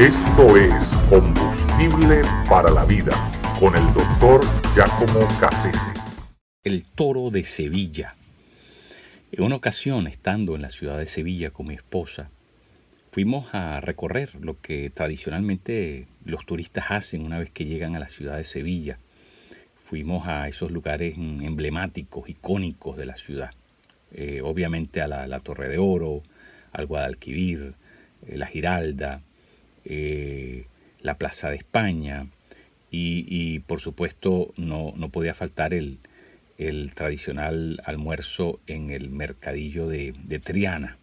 Esto es Combustible para la Vida con el doctor Giacomo Cassese. El toro de Sevilla. En una ocasión, estando en la ciudad de Sevilla con mi esposa, fuimos a recorrer lo que tradicionalmente los turistas hacen una vez que llegan a la ciudad de Sevilla. Fuimos a esos lugares emblemáticos, icónicos de la ciudad. Eh, obviamente a la, Torre de Oro, al Guadalquivir, eh, la Giralda, eh, la Plaza de España y, por supuesto no, podía faltar el, tradicional almuerzo en el mercadillo de, Triana.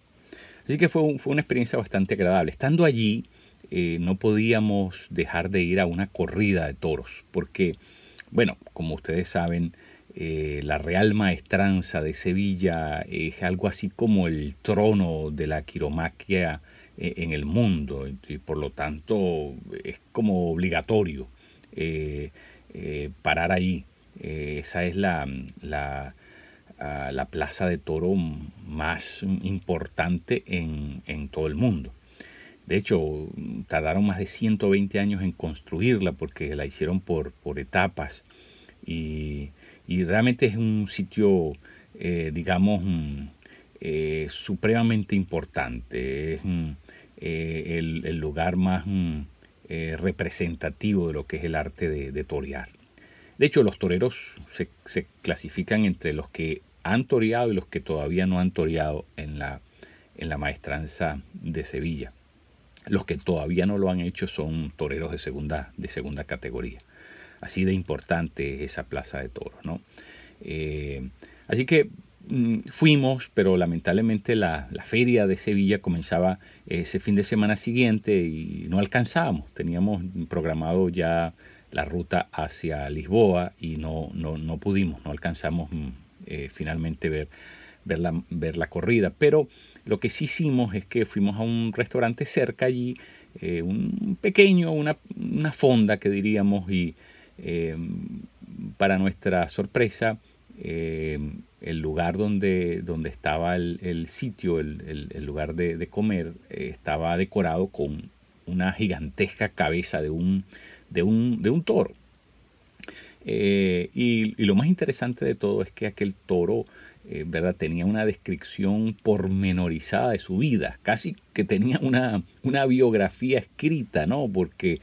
Así que fue, fue, una experiencia bastante agradable. Estando allí eh, no podíamos dejar de ir a una corrida de toros porque, bueno, como ustedes saben, eh, la Real Maestranza de Sevilla es algo así como el trono de la quiromaquia en el mundo y por lo tanto es como obligatorio eh, eh, parar ahí. esa es la, ah, la, plaza de toro más importante en, en, todo el mundo. De hecho, tardaron más de 120 años en construirla porque la hicieron por, por etapas y, y, realmente es un sitio, digamos, mm, supremamente importante. Es, mm, eh, el, lugar más mm, eh, representativo de lo que es el arte de, torear. De hecho, los toreros se, clasifican entre los que han toreado y los que todavía no han toreado en la, en la maestranza de Sevilla. Los que todavía no lo han hecho son toreros de segunda, de segunda categoría. Así de importante es esa plaza de toros. ¿no? Eh, así que fuimos, pero lamentablemente la, feria de Sevilla comenzaba ese fin de semana siguiente y no alcanzábamos. Teníamos programado ya la ruta hacia Lisboa y no, no, pudimos, no alcanzamos mm, eh, finalmente ver, ver, la, ver la corrida. Pero lo que sí hicimos es que fuimos a un restaurante cerca allí, eh, un pequeño, una, fonda que diríamos, y eh, para nuestra sorpresa, el lugar donde, donde estaba el, sitio, el, lugar de, comer, eh, estaba decorado con una gigantesca cabeza de un, de un, de un toro. Eh, y, lo más interesante de todo es que aquel toro eh, ¿verdad? tenía una descripción pormenorizada de su vida, casi que tenía una, una biografía escrita, ¿no? porque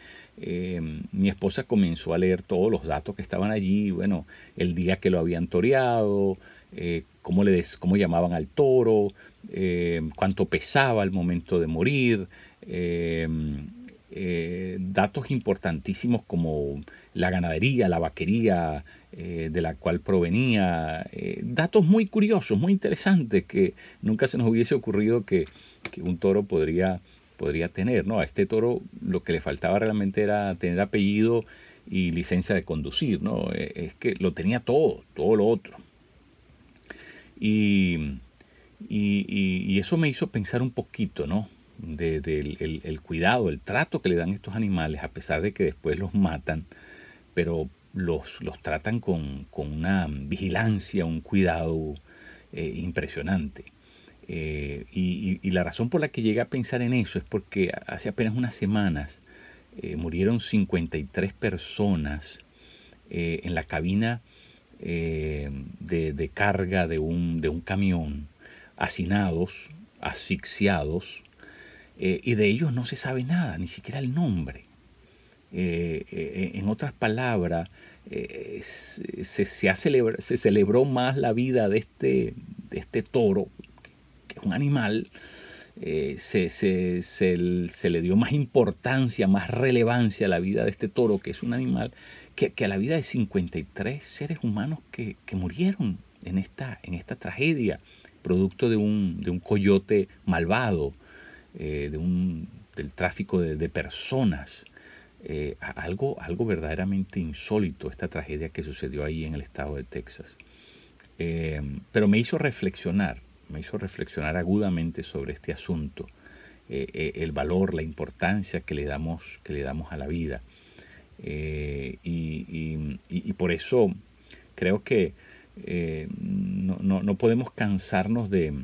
mi esposa comenzó a leer todos los datos que estaban allí, bueno, el día que lo habían toreado, eh, cómo, le cómo llamaban al toro, eh, cuánto pesaba al momento de morir, eh, datos importantísimos como la ganadería, la vaquería de la cual provenía, datos muy curiosos, muy interesantes que nunca se nos hubiese ocurrido que, un toro podría, podría tener. ¿no? A este toro lo que le faltaba realmente era tener apellido y licencia de conducir, ¿no? Es que lo tenía todo, todo lo otro. Y, y, eso me hizo pensar un poquito, ¿no? Del el, cuidado, el trato que le dan estos animales, a pesar de que después los matan, pero los, los tratan con, una vigilancia, un cuidado eh, impresionante. Eh, y, la razón por la que llegué a pensar en eso es porque hace apenas unas semanas eh, murieron 53 personas en la cabina eh, de, carga de un, de un, camión, hacinados, asfixiados, eh, y de ellos no se sabe nada, ni siquiera el nombre. Eh, en otras palabras, se, se, se, celebró más la vida de este, de este toro, que es un animal, se, se, le dio más importancia, más relevancia a la vida de este toro, que es un animal, que, a la vida de 53 seres humanos que, murieron en esta, en esta tragedia, producto de un, de un coyote malvado, eh, de un, del tráfico de, personas. Eh, algo, algo verdaderamente insólito, esta tragedia que sucedió ahí en el estado de Texas. Eh, pero me hizo reflexionar, me hizo reflexionar agudamente sobre este asunto, el valor, la importancia que le damos, que le damos a la vida. Eh, y, por eso creo que eh, no, podemos cansarnos de,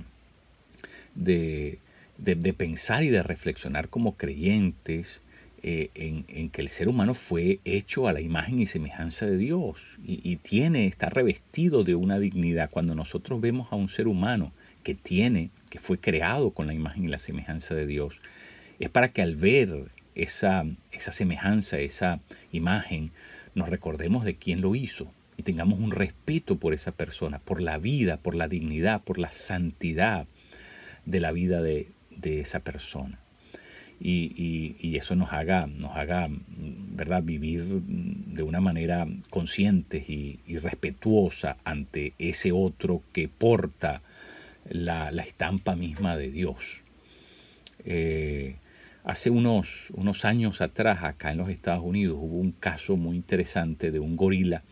de, pensar y de reflexionar como creyentes eh, en, que el ser humano fue hecho a la imagen y semejanza de Dios y, tiene, está revestido de una dignidad. Cuando nosotros vemos a un ser humano que tiene, que fue creado con la imagen y la semejanza de Dios, es para que al ver esa, esa semejanza, esa imagen, nos recordemos de quién lo hizo y tengamos un respeto por esa persona, por la vida, por la dignidad, por la santidad de la vida de, de esa persona y, eso nos haga, nos haga ¿verdad? vivir de una manera consciente y, respetuosa ante ese otro que porta la, estampa misma de Dios. Eh, hace unos, unos años atrás, acá en los Estados Unidos, hubo un caso muy interesante de un gorila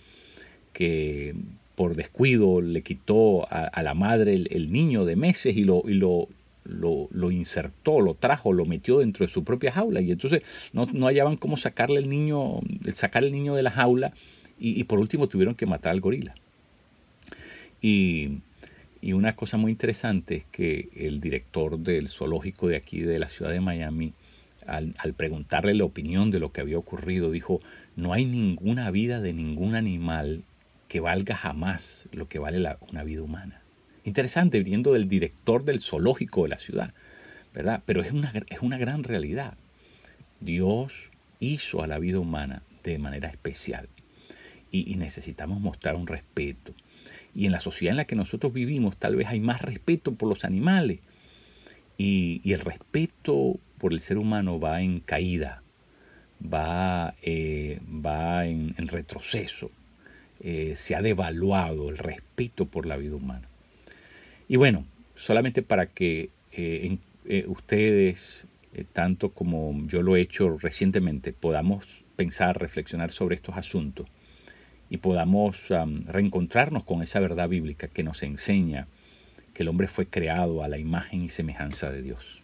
que por descuido le quitó a, la madre el, niño de meses y lo, y lo, lo, insertó, lo trajo, lo metió dentro de su propia jaula y entonces no, hallaban cómo sacarle el niño, sacar el niño de la jaula y, por último tuvieron que matar al gorila. Y, una cosa muy interesante es que el director del zoológico de aquí de la ciudad de Miami, al, preguntarle la opinión de lo que había ocurrido, dijo, no hay ninguna vida de ningún animal que valga jamás lo que vale una vida humana. Interesante, viniendo del director del zoológico de la ciudad, ¿verdad? Pero es una, es una gran realidad. Dios hizo a la vida humana de manera especial y, necesitamos mostrar un respeto. Y en la sociedad en la que nosotros vivimos tal vez hay más respeto por los animales y, el respeto por el ser humano va en caída, va, eh, va en, retroceso. Eh, se ha devaluado el respeto por la vida humana. Y bueno, solamente para que eh, ustedes, tanto como yo lo he hecho recientemente, podamos pensar, reflexionar sobre estos asuntos y podamos reencontrarnos con esa verdad bíblica que nos enseña que el hombre fue creado a la imagen y semejanza de Dios.